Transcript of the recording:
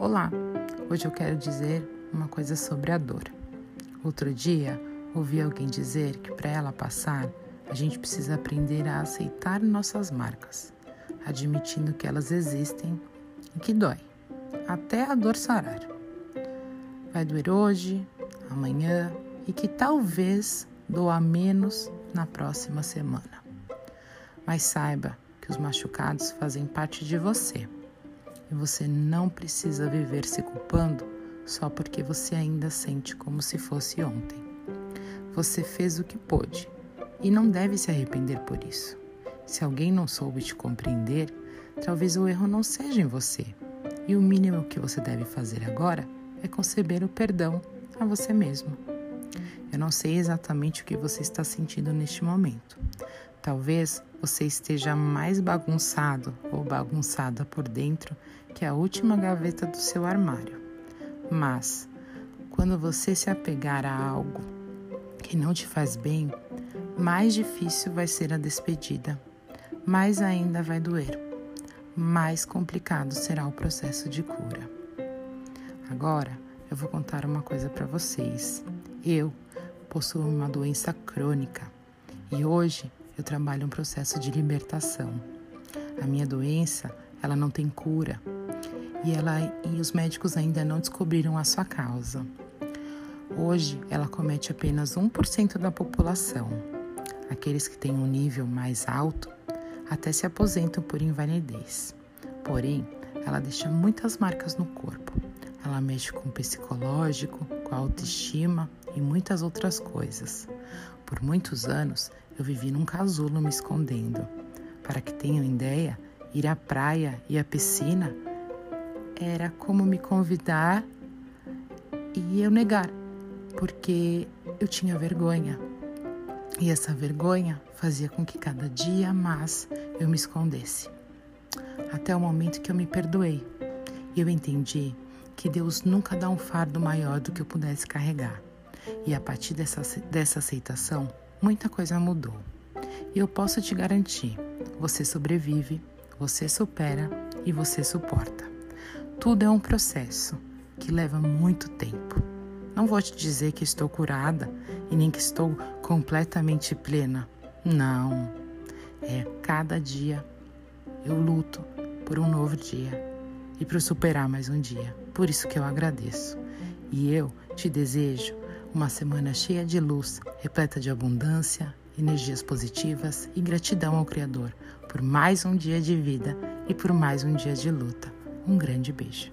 Olá, hoje eu quero dizer uma coisa sobre a dor. Outro dia ouvi alguém dizer que para ela passar, a gente precisa aprender a aceitar nossas marcas, admitindo que elas existem e que dói, até a dor sarar. Vai doer hoje, amanhã e que talvez doa menos na próxima semana. Mas saiba que os machucados fazem parte de você e você não precisa viver se culpando só porque você ainda sente como se fosse ontem. Você fez o que pôde e não deve se arrepender por isso. Se alguém não soube te compreender, talvez o erro não seja em você. E o mínimo que você deve fazer agora é conceber o perdão a você mesmo. Eu não sei exatamente o que você está sentindo neste momento. Talvez você esteja mais bagunçado ou bagunçada por dentro que a última gaveta do seu armário. Mas, quando você se apegar a algo que não te faz bem, mais difícil vai ser a despedida, mais ainda vai doer, mais complicado será o processo de cura. Agora, eu vou contar uma coisa para vocês. Eu possuo uma doença crônica e hoje eu trabalho um processo de libertação. A minha doença, ela não tem cura, e, ela, e os médicos ainda não descobriram a sua causa. Hoje, ela comete apenas 1% da população. Aqueles que têm um nível mais alto até se aposentam por invalidez. Porém, ela deixa muitas marcas no corpo. Ela mexe com o psicológico, com a autoestima e muitas outras coisas. Por muitos anos, eu vivi num casulo me escondendo. Para que tenham ideia, ir à praia e à piscina era como me convidar e eu negar, porque eu tinha vergonha. E essa vergonha fazia com que cada dia mais eu me escondesse. Até o momento que eu me perdoei. Eu entendi que Deus nunca dá um fardo maior do que eu pudesse carregar. E a partir dessa, dessa aceitação, muita coisa mudou. E eu posso te garantir: você sobrevive, você supera e você suporta. Tudo é um processo que leva muito tempo. Não vou te dizer que estou curada e nem que estou completamente plena. Não. É cada dia eu luto por um novo dia e para superar mais um dia. Por isso que eu agradeço. E eu te desejo uma semana cheia de luz, repleta de abundância, energias positivas e gratidão ao Criador por mais um dia de vida e por mais um dia de luta. Um grande beijo.